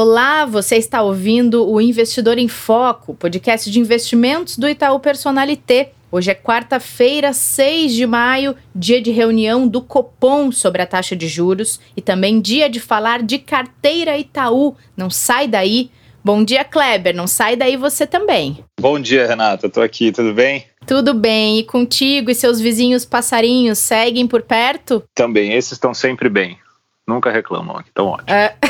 Olá, você está ouvindo o Investidor em Foco, podcast de investimentos do Itaú Personalité. Hoje é quarta-feira, 6 de maio, dia de reunião do Copom sobre a taxa de juros e também dia de falar de carteira Itaú. Não sai daí. Bom dia, Kleber. Não sai daí você também. Bom dia, Renata. Estou aqui, tudo bem? Tudo bem. E contigo e seus vizinhos passarinhos seguem por perto? Também. Esses estão sempre bem. Nunca reclamam aqui. Estão ótimos. É...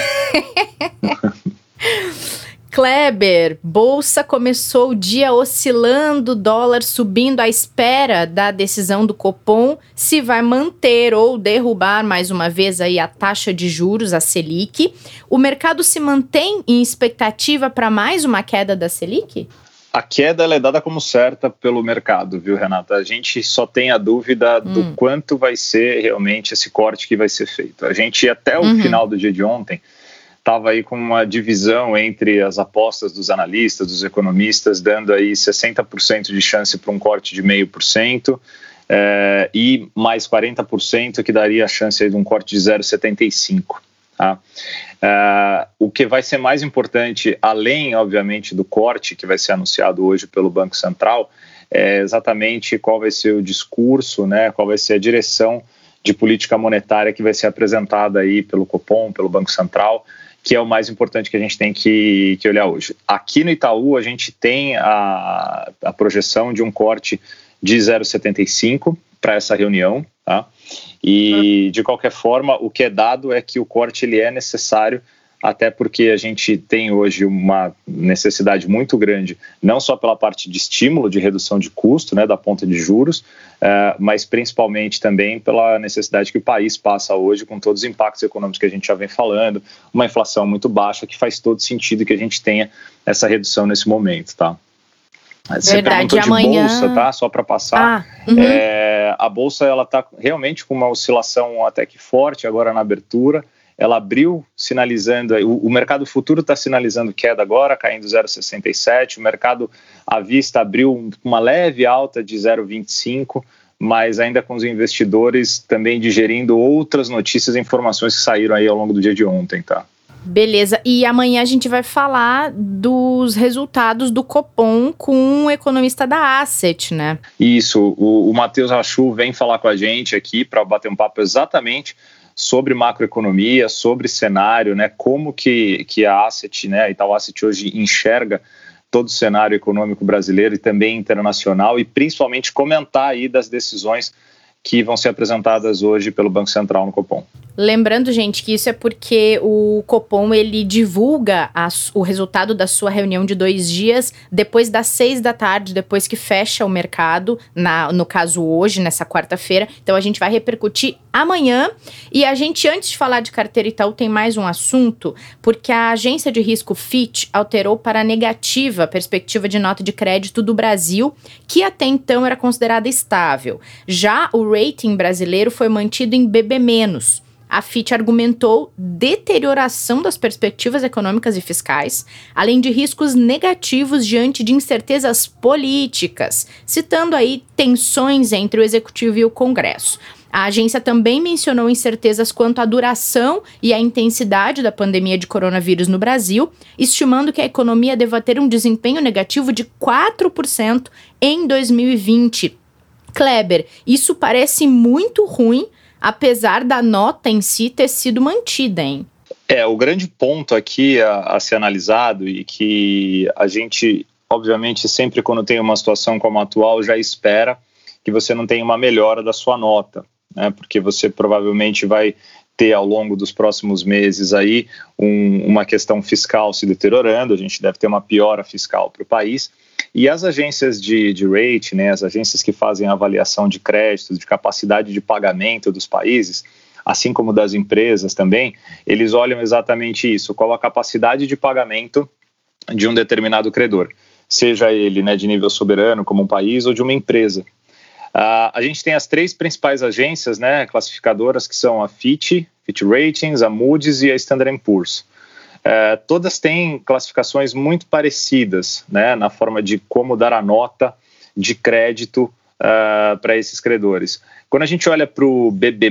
Kleber, bolsa começou o dia oscilando, dólar subindo à espera da decisão do Copom se vai manter ou derrubar mais uma vez aí a taxa de juros, a Selic. O mercado se mantém em expectativa para mais uma queda da Selic? A queda é dada como certa pelo mercado, viu, Renata? A gente só tem a dúvida do hum. quanto vai ser realmente esse corte que vai ser feito. A gente, até o uhum. final do dia de ontem, estava aí com uma divisão entre as apostas dos analistas, dos economistas, dando aí 60% de chance para um corte de 0,5%. É, e mais 40% que daria a chance de um corte de 0,75. Tá? É, o que vai ser mais importante, além, obviamente, do corte que vai ser anunciado hoje pelo Banco Central, é exatamente qual vai ser o discurso, né, qual vai ser a direção de política monetária que vai ser apresentada aí pelo Copom, pelo Banco Central, que é o mais importante que a gente tem que, que olhar hoje. Aqui no Itaú, a gente tem a, a projeção de um corte de 0,75 para essa reunião, tá? E, uhum. de qualquer forma, o que é dado é que o corte ele é necessário até porque a gente tem hoje uma necessidade muito grande, não só pela parte de estímulo, de redução de custo, né, da ponta de juros, uh, mas principalmente também pela necessidade que o país passa hoje com todos os impactos econômicos que a gente já vem falando, uma inflação muito baixa, que faz todo sentido que a gente tenha essa redução nesse momento, tá? Você Verdade, perguntou de amanhã... bolsa, tá? Só para passar. Ah, uhum. é, a bolsa ela está realmente com uma oscilação até que forte agora na abertura ela abriu sinalizando, o, o mercado futuro está sinalizando queda agora, caindo 0,67, o mercado à vista abriu uma leve alta de 0,25, mas ainda com os investidores também digerindo outras notícias e informações que saíram aí ao longo do dia de ontem, tá? Beleza, e amanhã a gente vai falar dos resultados do Copom com o economista da Asset, né? Isso, o, o Matheus Rachu vem falar com a gente aqui para bater um papo exatamente sobre macroeconomia, sobre cenário, né, como que, que a Asset, né, a Itaú Asset hoje enxerga todo o cenário econômico brasileiro e também internacional e principalmente comentar aí das decisões que vão ser apresentadas hoje pelo Banco Central no Copom. Lembrando, gente, que isso é porque o Copom ele divulga o resultado da sua reunião de dois dias depois das seis da tarde, depois que fecha o mercado, na, no caso hoje, nessa quarta-feira. Então a gente vai repercutir amanhã. E a gente, antes de falar de carteira Itaú, tem mais um assunto, porque a agência de risco Fitch alterou para negativa a perspectiva de nota de crédito do Brasil, que até então era considerada estável. Já o rating brasileiro foi mantido em BB-. A FIT argumentou deterioração das perspectivas econômicas e fiscais, além de riscos negativos diante de incertezas políticas, citando aí tensões entre o executivo e o Congresso. A agência também mencionou incertezas quanto à duração e à intensidade da pandemia de coronavírus no Brasil, estimando que a economia deva ter um desempenho negativo de 4% em 2020. Kleber, isso parece muito ruim apesar da nota em si ter sido mantida, hein? É, o grande ponto aqui a, a ser analisado e que a gente, obviamente, sempre quando tem uma situação como a atual, já espera que você não tenha uma melhora da sua nota, né? Porque você provavelmente vai ter ao longo dos próximos meses aí um, uma questão fiscal se deteriorando, a gente deve ter uma piora fiscal para o país. E as agências de, de rate, né, as agências que fazem a avaliação de créditos, de capacidade de pagamento dos países, assim como das empresas também, eles olham exatamente isso, qual a capacidade de pagamento de um determinado credor, seja ele né, de nível soberano, como um país, ou de uma empresa. Uh, a gente tem as três principais agências né, classificadoras, que são a Fitch, Fitch Ratings, a Moody's e a Standard Poor's. Uh, todas têm classificações muito parecidas né, na forma de como dar a nota de crédito uh, para esses credores. Quando a gente olha para o BB-,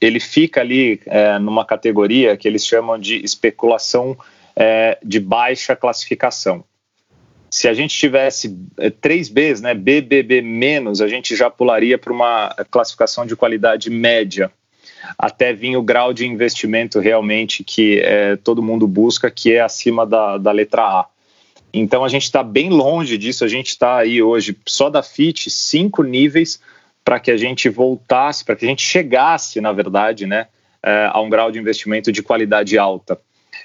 ele fica ali é, numa categoria que eles chamam de especulação é, de baixa classificação. Se a gente tivesse é, três Bs, né, BBB a gente já pularia para uma classificação de qualidade média, até vir o grau de investimento realmente que é, todo mundo busca, que é acima da, da letra A. Então a gente está bem longe disso, a gente está aí hoje só da FIT, cinco níveis para que a gente voltasse, para que a gente chegasse, na verdade, né, é, a um grau de investimento de qualidade alta.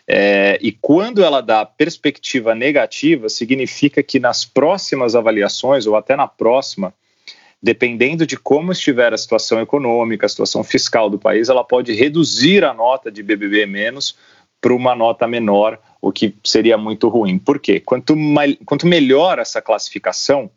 É, e quando ela dá perspectiva negativa, significa que nas próximas avaliações, ou até na próxima, dependendo de como estiver a situação econômica, a situação fiscal do país, ela pode reduzir a nota de BBB menos para uma nota menor, o que seria muito ruim. Por quê? Quanto, quanto melhor essa classificação,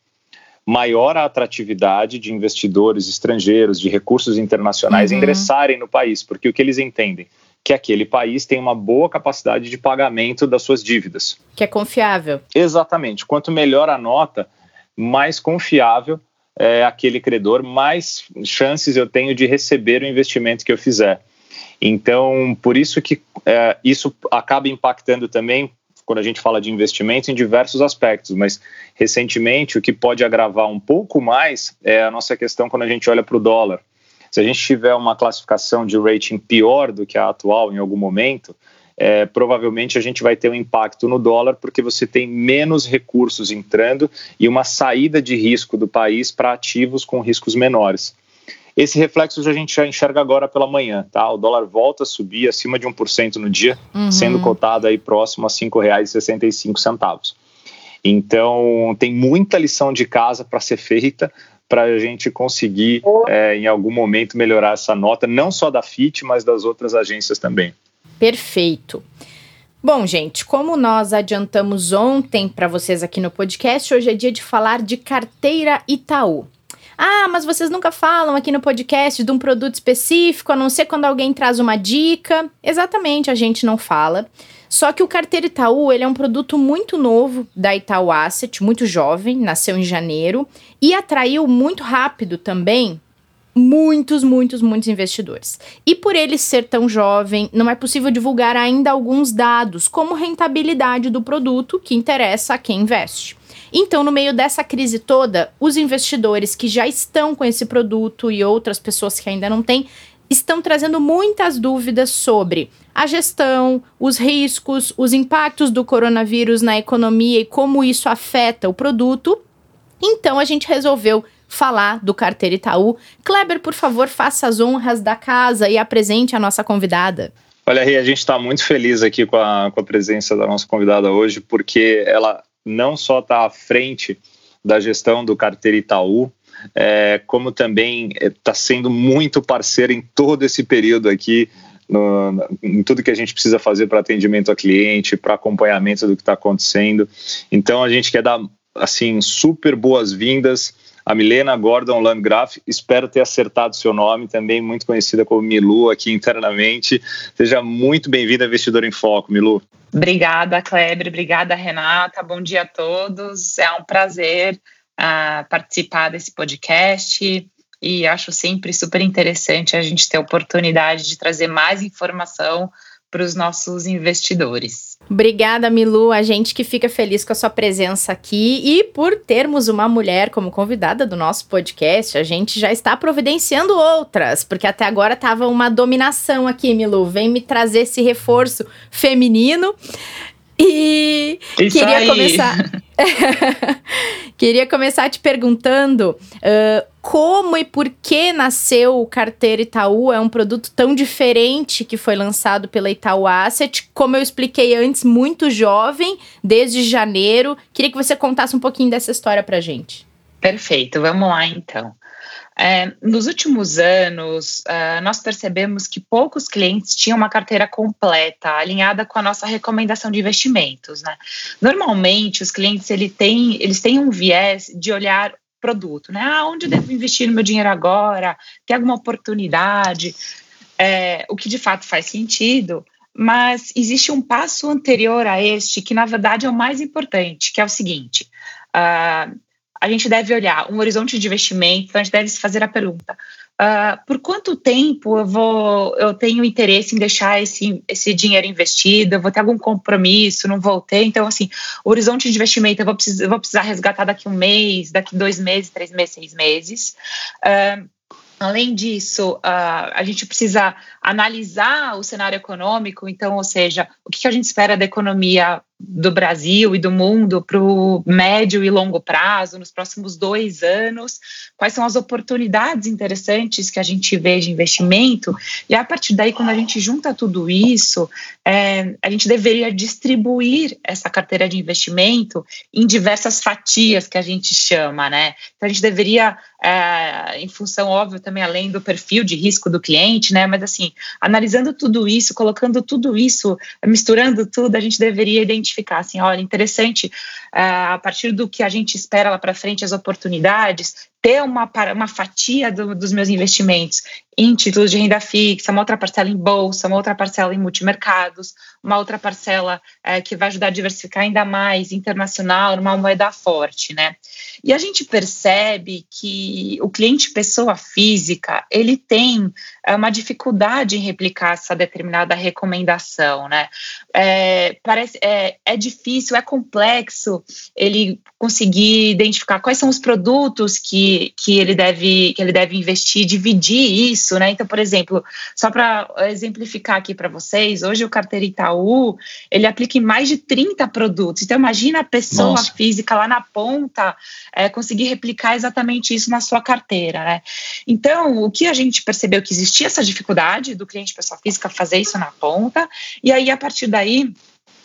maior a atratividade de investidores estrangeiros, de recursos internacionais uhum. ingressarem no país, porque o que eles entendem? Que aquele país tem uma boa capacidade de pagamento das suas dívidas. Que é confiável. Exatamente. Quanto melhor a nota, mais confiável é aquele credor, mais chances eu tenho de receber o investimento que eu fizer. Então, por isso que é, isso acaba impactando também quando a gente fala de investimento em diversos aspectos, mas recentemente o que pode agravar um pouco mais é a nossa questão quando a gente olha para o dólar. Se a gente tiver uma classificação de rating pior do que a atual em algum momento, é, provavelmente a gente vai ter um impacto no dólar porque você tem menos recursos entrando e uma saída de risco do país para ativos com riscos menores. Esse reflexo a gente já enxerga agora pela manhã, tá? O dólar volta a subir acima de 1% no dia, uhum. sendo cotado aí próximo a R$ 5,65. Então, tem muita lição de casa para ser feita para a gente conseguir, é, em algum momento, melhorar essa nota, não só da FIT, mas das outras agências também. Perfeito. Bom, gente, como nós adiantamos ontem para vocês aqui no podcast, hoje é dia de falar de carteira Itaú. Ah, mas vocês nunca falam aqui no podcast de um produto específico, a não ser quando alguém traz uma dica. Exatamente, a gente não fala. Só que o Carteiro Itaú, ele é um produto muito novo da Itaú Asset, muito jovem, nasceu em janeiro e atraiu muito rápido também muitos, muitos, muitos investidores. E por ele ser tão jovem, não é possível divulgar ainda alguns dados, como rentabilidade do produto que interessa a quem investe. Então, no meio dessa crise toda, os investidores que já estão com esse produto e outras pessoas que ainda não têm estão trazendo muitas dúvidas sobre a gestão, os riscos, os impactos do coronavírus na economia e como isso afeta o produto. Então, a gente resolveu falar do Carteira Itaú. Kleber, por favor, faça as honras da casa e apresente a nossa convidada. Olha, Ria, a gente está muito feliz aqui com a, com a presença da nossa convidada hoje, porque ela não só está à frente da gestão do Carteira Itaú, é, como também está sendo muito parceira em todo esse período aqui, no, em tudo que a gente precisa fazer para atendimento a cliente, para acompanhamento do que está acontecendo. Então a gente quer dar assim super boas-vindas a Milena Gordon Landgraf. Espero ter acertado seu nome, também muito conhecida como Milu aqui internamente. Seja muito bem-vinda a Investidor em Foco, Milu. Obrigada, Kleber. Obrigada, Renata. Bom dia a todos. É um prazer uh, participar desse podcast e acho sempre super interessante a gente ter a oportunidade de trazer mais informação para os nossos investidores. Obrigada, Milu. A gente que fica feliz com a sua presença aqui e por termos uma mulher como convidada do nosso podcast, a gente já está providenciando outras, porque até agora estava uma dominação aqui, Milu. Vem me trazer esse reforço feminino. E Isso queria aí. começar. queria começar te perguntando uh, como e por que nasceu o Carteira Itaú. É um produto tão diferente que foi lançado pela Itaú Asset. Como eu expliquei antes, muito jovem, desde janeiro. Queria que você contasse um pouquinho dessa história pra gente. Perfeito, vamos lá então. É, nos últimos anos, uh, nós percebemos que poucos clientes tinham uma carteira completa, alinhada com a nossa recomendação de investimentos. Né? Normalmente, os clientes ele tem, eles têm um viés de olhar produto, né? Ah, onde devo investir meu dinheiro agora? Tem alguma oportunidade? É, o que de fato faz sentido, mas existe um passo anterior a este que, na verdade, é o mais importante, que é o seguinte: uh, a gente deve olhar um horizonte de investimento, a gente deve se fazer a pergunta: uh, por quanto tempo eu vou, eu tenho interesse em deixar esse, esse dinheiro investido? Eu vou ter algum compromisso? Não vou ter? Então, assim, o horizonte de investimento eu vou precisar, eu vou precisar resgatar daqui um mês, daqui dois meses, três meses, seis meses. Uh, Além disso, uh, a gente precisa analisar o cenário econômico, então, ou seja, o que a gente espera da economia do Brasil e do mundo para o médio e longo prazo, nos próximos dois anos, quais são as oportunidades interessantes que a gente vê de investimento, e a partir daí, quando a gente junta tudo isso, é, a gente deveria distribuir essa carteira de investimento em diversas fatias que a gente chama, né? Então, a gente deveria, é, em função, óbvio, também além do perfil de risco do cliente, né? Mas, assim, analisando tudo isso, colocando tudo isso, misturando tudo, a gente deveria identificar identificar assim, olha, interessante, uh, a partir do que a gente espera lá para frente, as oportunidades, ter uma, uma fatia do, dos meus investimentos em títulos de renda fixa, uma outra parcela em bolsa, uma outra parcela em multimercados, uma outra parcela é, que vai ajudar a diversificar ainda mais internacional, numa moeda forte, né? E a gente percebe que o cliente pessoa física ele tem é, uma dificuldade em replicar essa determinada recomendação, né? É, parece é, é difícil, é complexo ele conseguir identificar quais são os produtos que, que ele deve que ele deve investir, dividir isso isso, né? Então, por exemplo, só para exemplificar aqui para vocês, hoje o Carteira Itaú, ele aplica em mais de 30 produtos. Então, imagina a pessoa Nossa. física lá na ponta é, conseguir replicar exatamente isso na sua carteira, né? Então, o que a gente percebeu que existia essa dificuldade do cliente pessoa física fazer isso na ponta, e aí, a partir daí,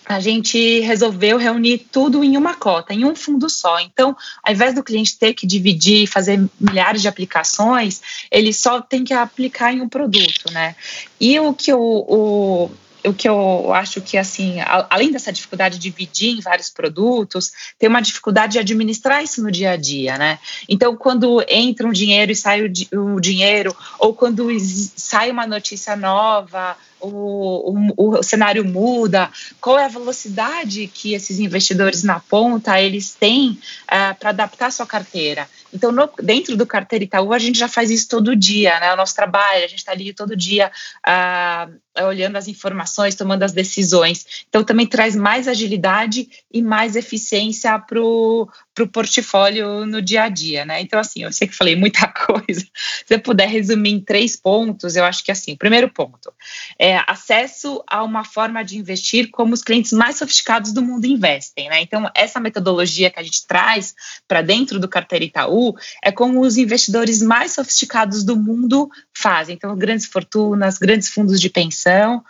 a gente resolveu reunir tudo em uma cota, em um fundo só. Então, ao invés do cliente ter que dividir, fazer milhares de aplicações, ele só tem que aplicar em um produto, né? E o que o, o o que eu acho que, assim, além dessa dificuldade de dividir em vários produtos, tem uma dificuldade de administrar isso no dia a dia, né? Então, quando entra um dinheiro e sai o, o dinheiro, ou quando sai uma notícia nova, o, o, o, cenário muda, qual é a velocidade que esses investidores na ponta eles têm uh, para adaptar a sua carteira. Então, no, dentro do Carteira Itaú, a gente já faz isso todo dia, né? O nosso trabalho, a gente está ali todo dia uh, olhando as informações, tomando as decisões. Então, também traz mais agilidade e mais eficiência para o portfólio no dia a dia, né? Então, assim, eu sei que falei muita coisa. Se eu puder resumir em três pontos, eu acho que, assim, primeiro ponto é acesso a uma forma de investir como os clientes mais sofisticados do mundo investem, né? Então, essa metodologia que a gente traz para dentro do Carteira Itaú, é como os investidores mais sofisticados do mundo fazem. Então, grandes fortunas, grandes fundos de pensão,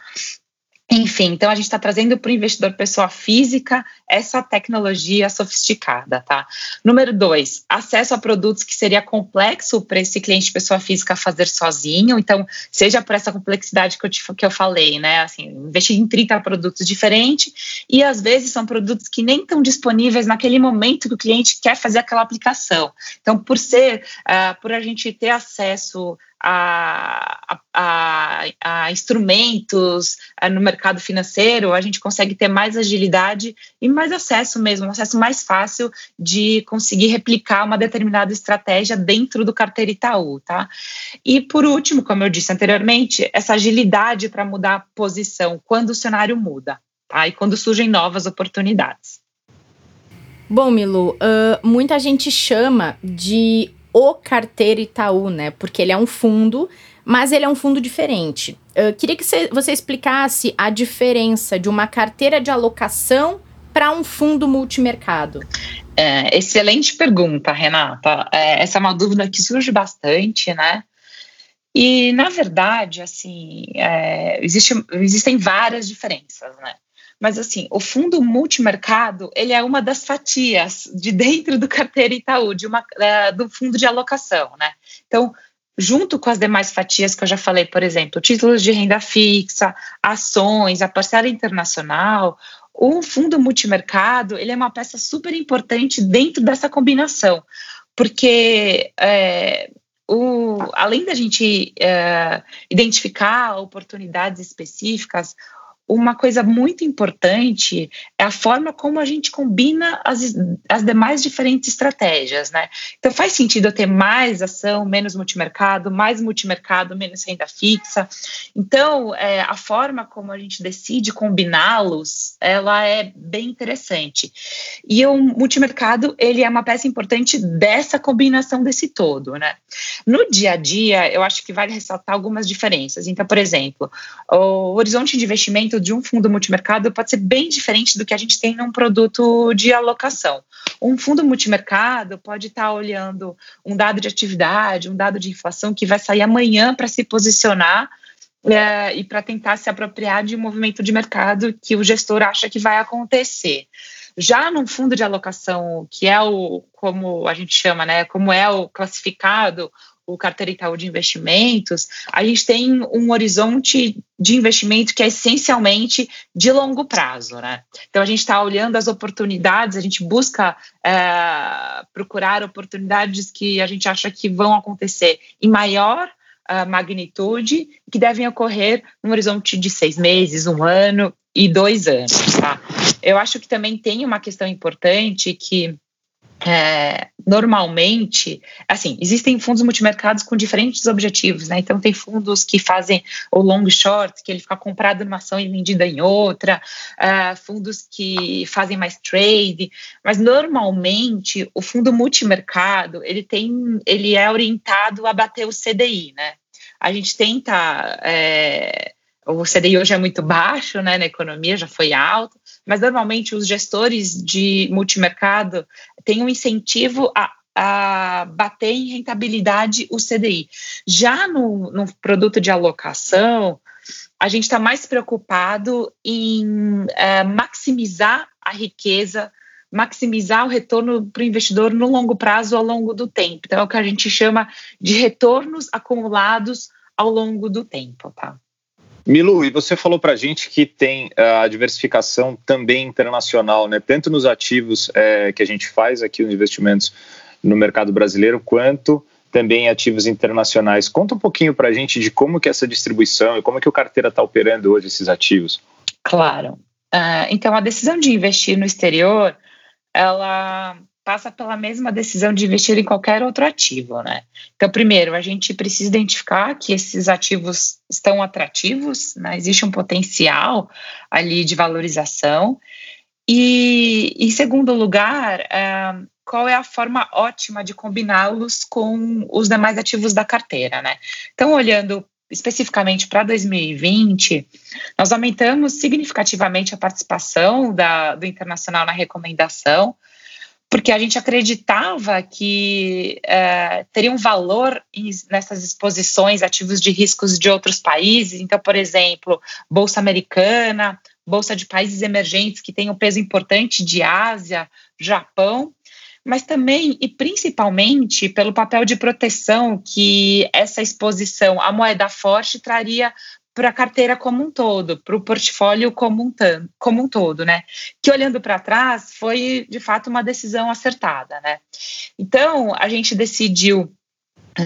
enfim, então a gente está trazendo para o investidor pessoa física essa tecnologia sofisticada, tá? Número dois, acesso a produtos que seria complexo para esse cliente pessoa física fazer sozinho. Então, seja por essa complexidade que eu, te, que eu falei, né? Assim, investir em 30 produtos diferentes e às vezes são produtos que nem estão disponíveis naquele momento que o cliente quer fazer aquela aplicação. Então, por ser, uh, por a gente ter acesso a, a, a, instrumentos eh, no mercado financeiro, a gente consegue ter mais agilidade e mais acesso mesmo, um acesso mais fácil de conseguir replicar uma determinada estratégia dentro do carteira Itaú, tá? E por último, como eu disse anteriormente, essa agilidade para mudar a posição quando o cenário muda, tá? E quando surgem novas oportunidades. Bom, Milu, uh, muita gente chama de o Carteiro Itaú, né? Porque ele é um fundo, mas ele é um fundo diferente. Eu queria que você explicasse a diferença de uma carteira de alocação para um fundo multimercado. É, excelente pergunta, Renata. É, essa é uma dúvida que surge bastante, né? E, na verdade, assim, é, existe, existem várias diferenças, né? Mas assim, o fundo multimercado, ele é uma das fatias de dentro do carteira Itaú, de uma, é, do fundo de alocação, né? Então, junto com as demais fatias que eu já falei, por exemplo, títulos de renda fixa, ações, a parcela internacional, o fundo multimercado, ele é uma peça super importante dentro dessa combinação, porque é, o, além da gente é, identificar oportunidades específicas, uma coisa muito importante é a forma como a gente combina as, as demais diferentes estratégias, né? Então faz sentido eu ter mais ação, menos multimercado, mais multimercado, menos renda fixa. Então é, a forma como a gente decide combiná-los, ela é bem interessante. E o multimercado ele é uma peça importante dessa combinação desse todo, né? No dia a dia, eu acho que vale ressaltar algumas diferenças. Então, por exemplo, o horizonte de investimento de um fundo multimercado pode ser bem diferente do que a gente tem num produto de alocação. Um fundo multimercado pode estar olhando um dado de atividade, um dado de inflação que vai sair amanhã para se posicionar é, e para tentar se apropriar de um movimento de mercado que o gestor acha que vai acontecer. Já num fundo de alocação, que é o, como a gente chama, né, como é o classificado, o carteira Itaú de investimentos, a gente tem um horizonte de investimento que é essencialmente de longo prazo, né? Então a gente está olhando as oportunidades, a gente busca é, procurar oportunidades que a gente acha que vão acontecer em maior uh, magnitude, que devem ocorrer no horizonte de seis meses, um ano e dois anos, tá? Eu acho que também tem uma questão importante que é, normalmente, assim, existem fundos multimercados com diferentes objetivos, né? Então, tem fundos que fazem o long short, que ele fica comprado numa ação e vendida em outra, uh, fundos que fazem mais trade, mas normalmente o fundo multimercado ele tem, ele é orientado a bater o CDI, né? A gente tenta é, o CDI hoje é muito baixo, né, na economia já foi alto, mas normalmente os gestores de multimercado têm um incentivo a, a bater em rentabilidade o CDI. Já no, no produto de alocação, a gente está mais preocupado em é, maximizar a riqueza, maximizar o retorno para o investidor no longo prazo, ao longo do tempo. Então, é o que a gente chama de retornos acumulados ao longo do tempo, tá? Milu, e você falou para a gente que tem ah, a diversificação também internacional, né? tanto nos ativos é, que a gente faz aqui nos investimentos no mercado brasileiro, quanto também ativos internacionais. Conta um pouquinho para a gente de como que é essa distribuição e como que o carteira está operando hoje esses ativos. Claro. Uh, então, a decisão de investir no exterior, ela passa pela mesma decisão de investir em qualquer outro ativo, né? Então, primeiro, a gente precisa identificar que esses ativos estão atrativos, né? Existe um potencial ali de valorização. E, em segundo lugar, é, qual é a forma ótima de combiná-los com os demais ativos da carteira, né? Então, olhando especificamente para 2020, nós aumentamos significativamente a participação da, do internacional na recomendação, porque a gente acreditava que é, teria um valor nessas exposições ativos de riscos de outros países. Então, por exemplo, Bolsa Americana, Bolsa de países emergentes que tem um peso importante de Ásia, Japão, mas também e principalmente pelo papel de proteção que essa exposição à moeda forte traria para a carteira como um todo, para o portfólio como um, como um todo, né? Que olhando para trás foi de fato uma decisão acertada, né? Então a gente decidiu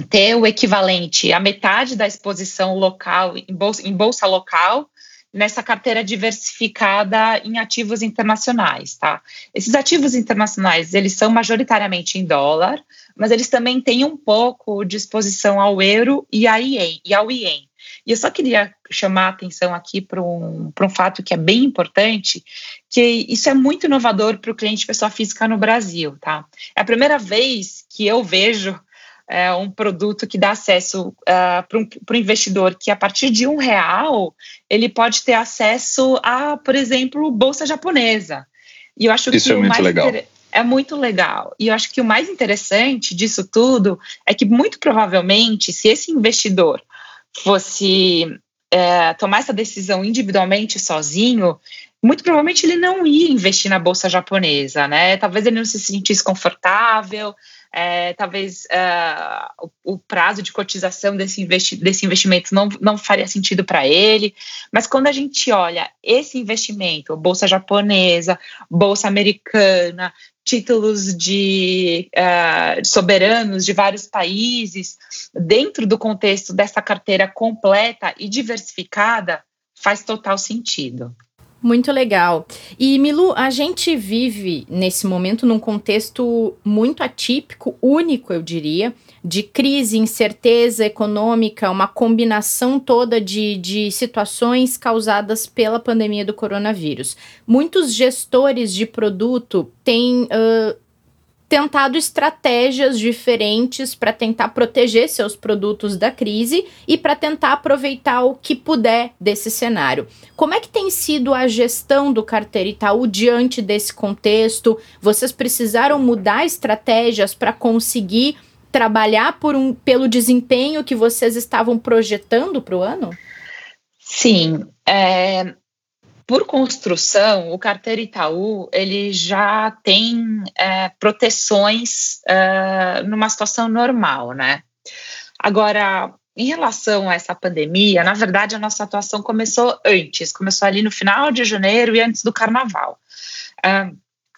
ter o equivalente a metade da exposição local em bolsa, em bolsa local nessa carteira diversificada em ativos internacionais, tá? Esses ativos internacionais, eles são majoritariamente em dólar, mas eles também têm um pouco de exposição ao euro e, a IEM, e ao IEM. E eu só queria chamar a atenção aqui para um, um fato que é bem importante, que isso é muito inovador para o cliente pessoa física no Brasil, tá? É a primeira vez que eu vejo é, um produto que dá acesso uh, para um, o investidor que a partir de um real ele pode ter acesso a, por exemplo, bolsa japonesa. E eu acho Isso que é muito legal. É muito legal. E eu acho que o mais interessante disso tudo é que, muito provavelmente, se esse investidor fosse é, tomar essa decisão individualmente, sozinho, muito provavelmente ele não ia investir na bolsa japonesa, né? Talvez ele não se sentisse confortável, é, talvez uh, o, o, prazo de cotização desse, investi desse investimento não, não faria sentido para ele. Mas quando a gente olha esse investimento, bolsa japonesa, bolsa americana, títulos de uh, soberanos de vários países, dentro do contexto dessa carteira completa e diversificada, faz total sentido. Muito legal. E Milu, a gente vive nesse momento num contexto muito atípico, único, eu diria, de crise, incerteza econômica, uma combinação toda de, de situações causadas pela pandemia do coronavírus. Muitos gestores de produto têm uh, tentado estratégias diferentes para tentar proteger seus produtos da crise e para tentar aproveitar o que puder desse cenário. Como é que tem sido a gestão do Carteira Itaú diante desse contexto? Vocês precisaram mudar estratégias para conseguir trabalhar por um, pelo desempenho que vocês estavam projetando para o ano? Sim, é, por construção, o carteiro Itaú ele já tem é, proteções é, numa situação normal, né? Agora, em relação a essa pandemia, na verdade a nossa atuação começou antes, começou ali no final de janeiro e antes do Carnaval. É,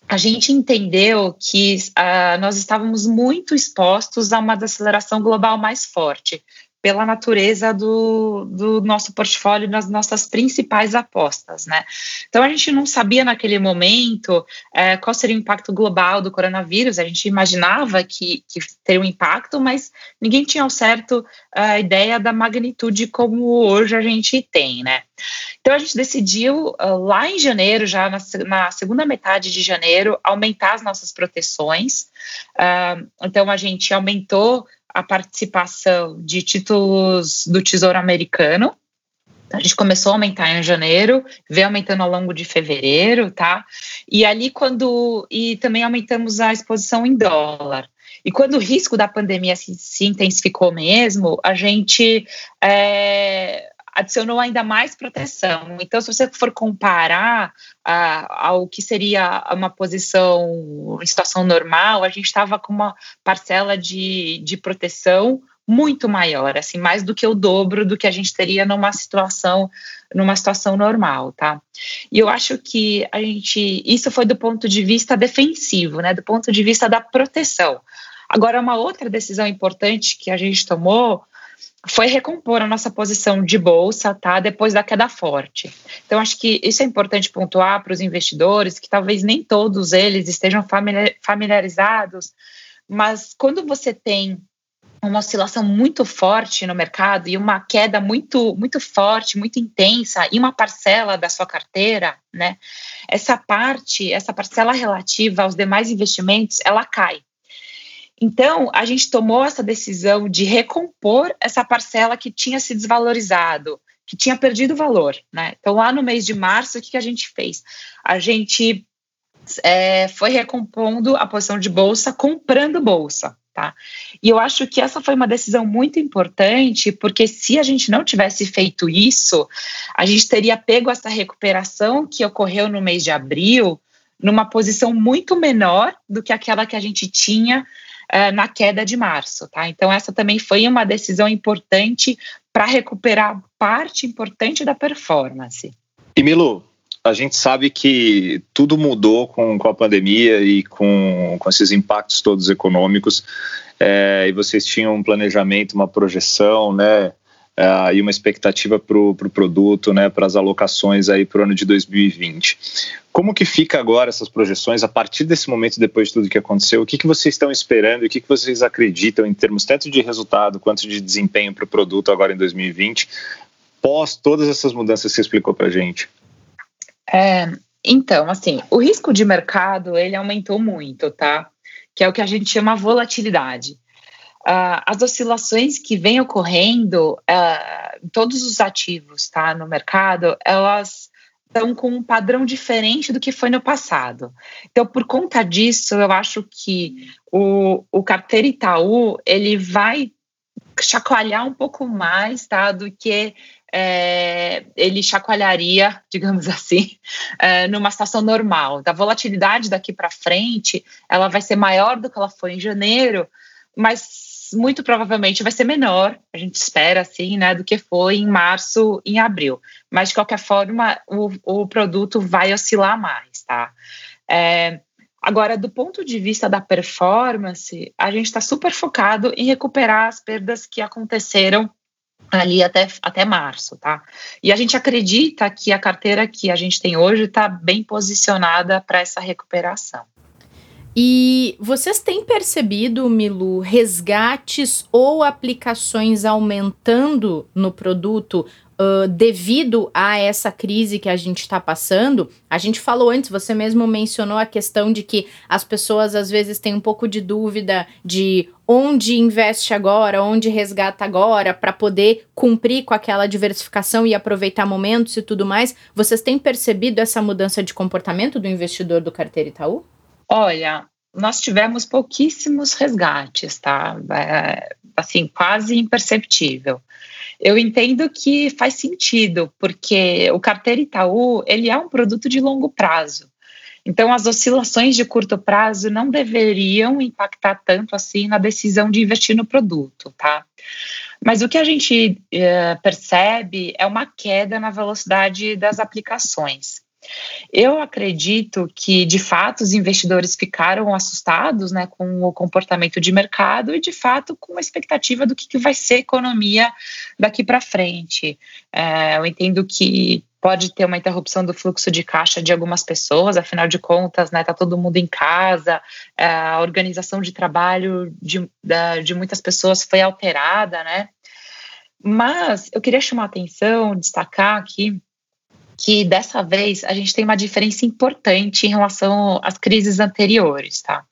a gente entendeu que uh, nós estávamos muito expostos a uma desaceleração global mais forte, pela natureza do, do nosso portfólio nas nossas principais apostas, né? Então a gente não sabia naquele momento é, qual seria o impacto global do coronavírus. A gente imaginava que, que teria um impacto, mas ninguém tinha ao certo a ideia da magnitude como hoje a gente tem, né? Então a gente decidiu uh, lá em janeiro, já na, na, segunda metade de janeiro, aumentar as nossas proteções. Uh, então a gente aumentou a participação de títulos do Tesouro Americano. A gente começou a aumentar em janeiro, veio aumentando ao longo de fevereiro, tá? E ali quando e também aumentamos a exposição em dólar. E quando o risco da pandemia se, se intensificou mesmo, a gente é, adicionou ainda mais proteção. Então, se você for comparar ah, ao que seria uma posição em situação normal, a gente estava com uma parcela de, de proteção muito maior, assim, mais do que o dobro do que a gente teria numa situação numa situação normal, tá? E eu acho que a gente isso foi do ponto de vista defensivo, né, do ponto de vista da proteção. Agora uma outra decisão importante que a gente tomou foi recompor a nossa posição de bolsa, tá? Depois da queda forte. Então, acho que isso é importante pontuar para os investidores, que talvez nem todos eles estejam familiarizados, mas quando você tem uma oscilação muito forte no mercado e uma queda muito muito forte, muito intensa em uma parcela da sua carteira, né? Essa parte, essa parcela relativa aos demais investimentos, ela cai. Então, a gente tomou essa decisão de recompor essa parcela que tinha se desvalorizado, que tinha perdido valor. Né? Então, lá no mês de março, o que, que a gente fez? A gente é, foi recompondo a posição de bolsa, comprando bolsa. Tá? E eu acho que essa foi uma decisão muito importante, porque se a gente não tivesse feito isso, a gente teria pego essa recuperação que ocorreu no mês de abril numa posição muito menor do que aquela que a gente tinha uh, na queda de março, tá? Então, essa também foi uma decisão importante para recuperar parte importante da performance. E Milu, a gente sabe que tudo mudou com, com a pandemia e com, com esses impactos todos econômicos, é, e vocês tinham um planejamento, uma projeção, né? Uh, e uma expectativa para o pro produto, né, para as alocações aí para o ano de 2020. Como que fica agora essas projeções a partir desse momento, depois de tudo que aconteceu? O que, que vocês estão esperando o que, que vocês acreditam em termos tanto de resultado quanto de desempenho para o produto agora em 2020, pós todas essas mudanças que você explicou para a gente? É, então, assim, o risco de mercado ele aumentou muito, tá? Que é o que a gente chama volatilidade. Uh, as oscilações que vêm ocorrendo uh, em todos os ativos tá, no mercado, elas estão com um padrão diferente do que foi no passado. Então, por conta disso, eu acho que o, o carteira Itaú ele vai chacoalhar um pouco mais tá, do que é, ele chacoalharia, digamos assim, é, numa situação normal. A volatilidade daqui para frente, ela vai ser maior do que ela foi em janeiro, mas muito provavelmente vai ser menor, a gente espera assim, né, do que foi em março, em abril. Mas de qualquer forma, o, o produto vai oscilar mais, tá? É, agora, do ponto de vista da performance, a gente está super focado em recuperar as perdas que aconteceram ali até, até março, tá? E a gente acredita que a carteira que a gente tem hoje está bem posicionada para essa recuperação. E vocês têm percebido, Milu, resgates ou aplicações aumentando no produto uh, devido a essa crise que a gente está passando? A gente falou antes, você mesmo mencionou a questão de que as pessoas às vezes têm um pouco de dúvida de onde investe agora, onde resgata agora, para poder cumprir com aquela diversificação e aproveitar momentos e tudo mais. Vocês têm percebido essa mudança de comportamento do investidor do carteira Itaú? Olha, nós tivemos pouquíssimos resgates, tá? É, assim, quase imperceptível. Eu entendo que faz sentido, porque o carteira Itaú, ele é um produto de longo prazo. Então, as oscilações de curto prazo não deveriam impactar tanto assim na decisão de investir no produto, tá? Mas o que a gente é, percebe é uma queda na velocidade das aplicações. Eu acredito que, de fato, os investidores ficaram assustados né, com o comportamento de mercado e, de fato, com a expectativa do que, que vai ser a economia daqui para frente. É, eu entendo que pode ter uma interrupção do fluxo de caixa de algumas pessoas, afinal de contas, né, tá todo mundo em casa, é, a organização de trabalho de, de muitas pessoas foi alterada, né? Mas eu queria chamar a atenção, destacar aqui que dessa vez a gente tem uma diferença importante em relação às crises anteriores, tá?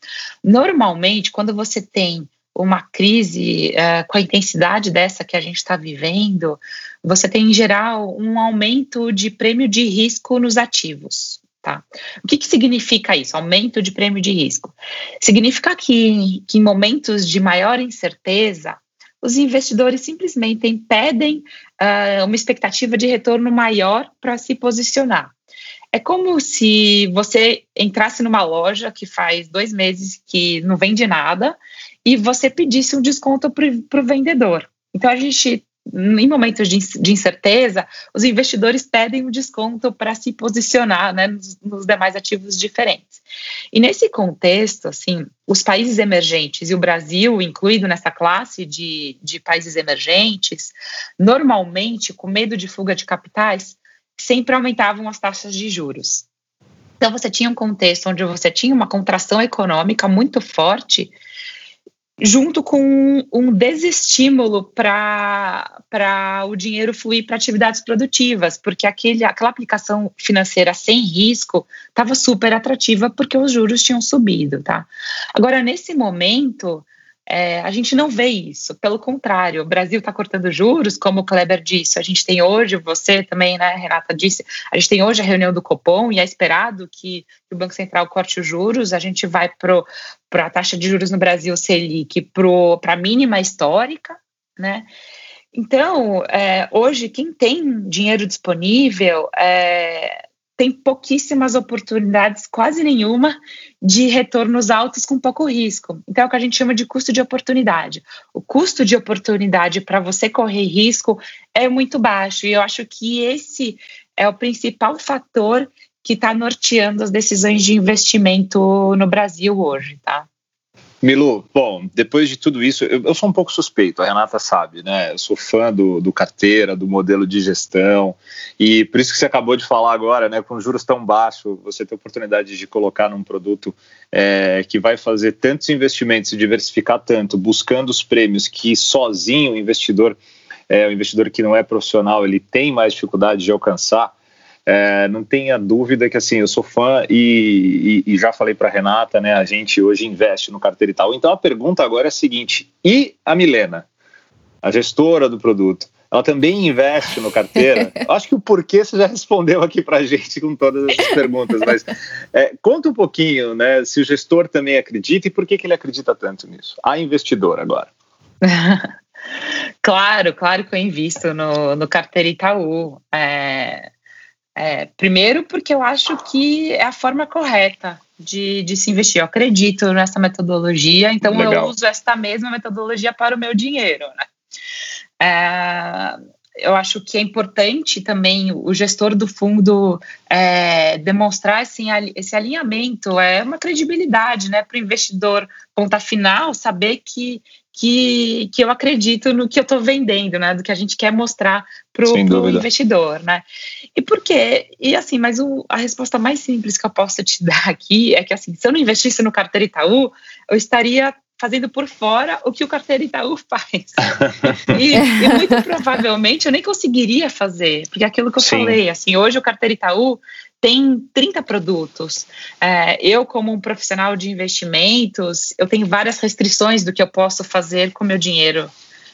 Normalmente, quando você tem uma crise uh, com a intensidade dessa que a gente está vivendo, você tem em geral um aumento de prêmio de risco nos ativos. Tá? O que, que significa isso? Aumento de prêmio de risco. Significa que, que em momentos de maior incerteza, os investidores simplesmente pedem uh, uma expectativa de retorno maior para se posicionar. É como se você entrasse numa loja que faz dois meses que não vende nada e você pedisse um desconto para o vendedor. Então a gente em momentos de, incerteza, os investidores pedem um desconto para se posicionar né, nos, nos, demais ativos diferentes. E nesse contexto, assim, os países emergentes e o Brasil, incluído nessa classe de, de países emergentes, normalmente, com medo de fuga de capitais, sempre aumentavam as taxas de juros. Então, você tinha um contexto onde você tinha uma contração econômica muito forte junto com um desestímulo para o dinheiro fluir para atividades produtivas, porque aquele, aquela aplicação financeira sem risco estava super atrativa porque os juros tinham subido, tá? Agora, nesse momento, é, a gente não vê isso, pelo contrário, o Brasil está cortando juros, como o Kleber disse, a gente tem hoje, você também, né, Renata disse, a gente tem hoje a reunião do Copom e é esperado que, que o Banco Central corte os juros, a gente vai para a taxa de juros no Brasil Selic para a mínima histórica, né? Então, é, hoje, quem tem dinheiro disponível é, tem pouquíssimas oportunidades, quase nenhuma, de retornos altos com pouco risco. Então, é o que a gente chama de custo de oportunidade. O custo de oportunidade para você correr risco é muito baixo, e eu acho que esse é o principal fator que está norteando as decisões de investimento no Brasil hoje, tá? Milu, bom, depois de tudo isso, eu, eu, sou um pouco suspeito, a Renata sabe, né? Eu sou fã do, do, carteira, do modelo de gestão, e por isso que você acabou de falar agora, né? Com juros tão baixos, você tem oportunidade de colocar num produto é, que vai fazer tantos investimentos e diversificar tanto, buscando os prêmios que sozinho o investidor, é, o investidor que não é profissional, ele tem mais dificuldade de alcançar. É, não tenha dúvida que assim eu sou fã e, e, e já falei para Renata, né? A gente hoje investe no carteira e tal. Então a pergunta agora é a seguinte: e a Milena, a gestora do produto? Ela também investe no carteira? Acho que o porquê você já respondeu aqui para a gente com todas essas perguntas, mas é, conta um pouquinho, né? Se o gestor também acredita e por que, que ele acredita tanto nisso? A investidora agora. Claro, claro que eu invisto no, no Carteira Itaú. É, é, primeiro, porque eu acho que é a forma correta de, de se investir. Eu acredito nessa metodologia, então Legal. eu uso esta mesma metodologia para o meu dinheiro. Né? É, eu acho que é importante também o gestor do fundo é, demonstrar esse, esse alinhamento, é uma credibilidade né, para o investidor, ponta final, saber que, que, que eu acredito no que eu estou vendendo, né, do que a gente quer mostrar para o investidor. Né? E por quê? E assim, mas o, a resposta mais simples que eu posso te dar aqui é que assim, se eu não investisse no carteira Itaú, eu estaria fazendo por fora o que o carteiro Itaú faz. e, e, muito provavelmente eu nem conseguiria fazer, porque é aquilo que eu Sim. falei, assim, hoje o carteiro Itaú tem 30 produtos. É, eu, como um profissional de investimentos, eu tenho várias restrições do que eu posso fazer com meu dinheiro.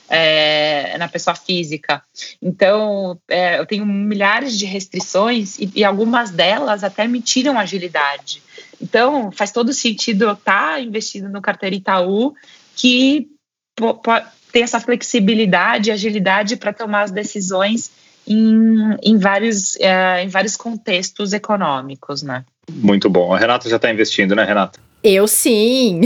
É, na pessoa física. Então, é, eu tenho milhares de restrições e, e algumas delas até me tiram agilidade. Então, faz todo sentido eu estar tá investindo no carteira Itaú, que tem essa flexibilidade e agilidade para tomar as decisões em, em, vários, uh, em vários contextos econômicos, né? Muito bom. A Renata já está investindo, né, Renata? Eu sim.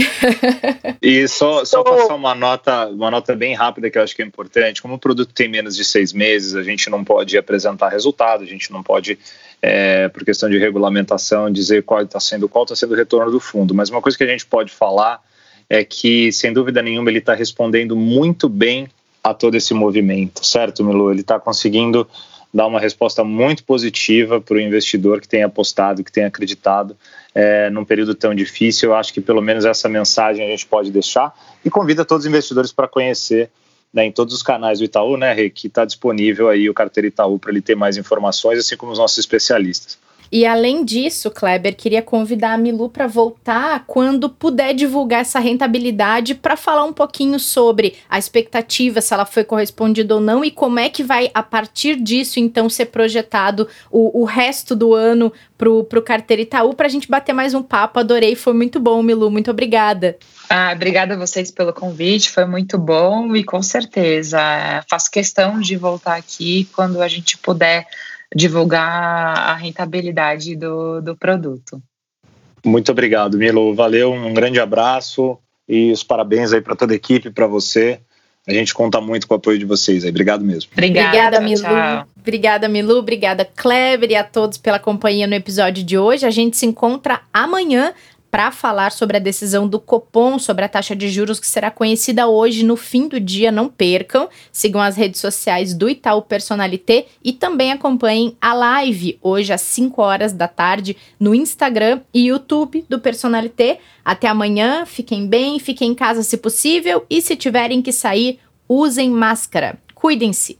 e só, só passar uma nota, uma nota bem rápida que eu acho que é importante. Como o produto tem menos de seis meses, a gente não pode apresentar resultado, a gente não pode, é, por questão de regulamentação, dizer qual está sendo qual está sendo o retorno do fundo. Mas uma coisa que a gente pode falar é que, sem dúvida nenhuma, ele está respondendo muito bem a todo esse movimento, certo, Milu? Ele está conseguindo dar uma resposta muito positiva para o investidor que tem apostado, que tem acreditado é, num período tão difícil. Eu acho que pelo menos essa mensagem a gente pode deixar e convida todos os investidores para conhecer né, em todos os canais do Itaú, né, Rê, que está disponível aí o carteira Itaú para ele ter mais informações, assim como os nossos especialistas. E além disso, Kleber, queria convidar a Milu para voltar quando puder divulgar essa rentabilidade para falar um pouquinho sobre a expectativa, se ela foi correspondida ou não, e como é que vai, a partir disso, então, ser projetado o, o resto do ano pro, pro Carteira Itaú, para a gente bater mais um papo. Adorei, foi muito bom, Milu. Muito obrigada. Ah, obrigada a vocês pelo convite, foi muito bom e com certeza faço questão de voltar aqui quando a gente puder divulgar a rentabilidade do, do produto. Muito obrigado, Milo. Valeu, um grande abraço e os parabéns aí para toda a equipe, para você. A gente conta muito com o apoio de vocês aí. Obrigado mesmo. Obrigada, Obrigada Milu. Tchau. Obrigada, Milu. Obrigada, Kleber, e a todos pela companhia no episódio de hoje. A gente se encontra amanhã para falar sobre a decisão do Copom sobre a taxa de juros que será conhecida hoje no fim do dia. Não percam. Sigam as redes sociais do Itaú Personalité e também acompanhem a live hoje às 5 horas da tarde no Instagram e YouTube do Personalité. Até amanhã. Fiquem bem, fiquem em casa se possível e se tiverem que sair, usem máscara. Cuidem-se.